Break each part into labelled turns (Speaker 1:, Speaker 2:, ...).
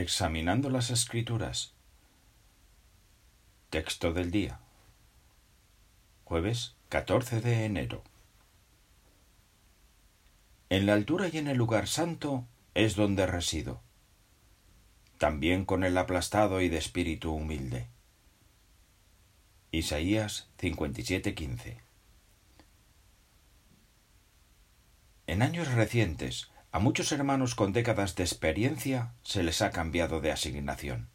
Speaker 1: Examinando las Escrituras. Texto del día. Jueves 14 de enero. En la altura y en el lugar santo es donde resido. También con el aplastado y de espíritu humilde. Isaías 57:15. En años recientes, a muchos hermanos con décadas de experiencia se les ha cambiado de asignación.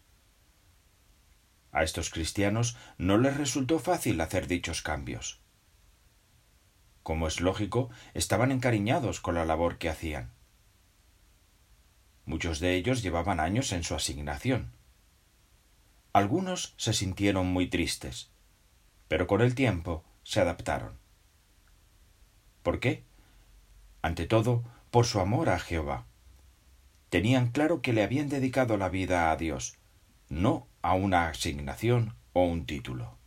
Speaker 1: A estos cristianos no les resultó fácil hacer dichos cambios. Como es lógico, estaban encariñados con la labor que hacían. Muchos de ellos llevaban años en su asignación. Algunos se sintieron muy tristes, pero con el tiempo se adaptaron. ¿Por qué? Ante todo, por su amor a Jehová. Tenían claro que le habían dedicado la vida a Dios, no a una asignación o un título.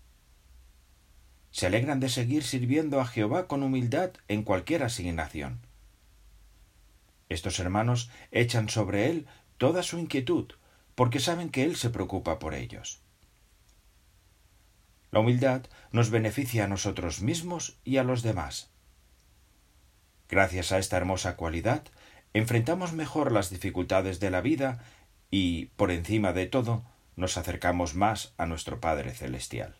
Speaker 1: Se alegran de seguir sirviendo a Jehová con humildad en cualquier asignación. Estos hermanos echan sobre él toda su inquietud, porque saben que él se preocupa por ellos. La humildad nos beneficia a nosotros mismos y a los demás. Gracias a esta hermosa cualidad, enfrentamos mejor las dificultades de la vida y, por encima de todo, nos acercamos más a nuestro Padre Celestial.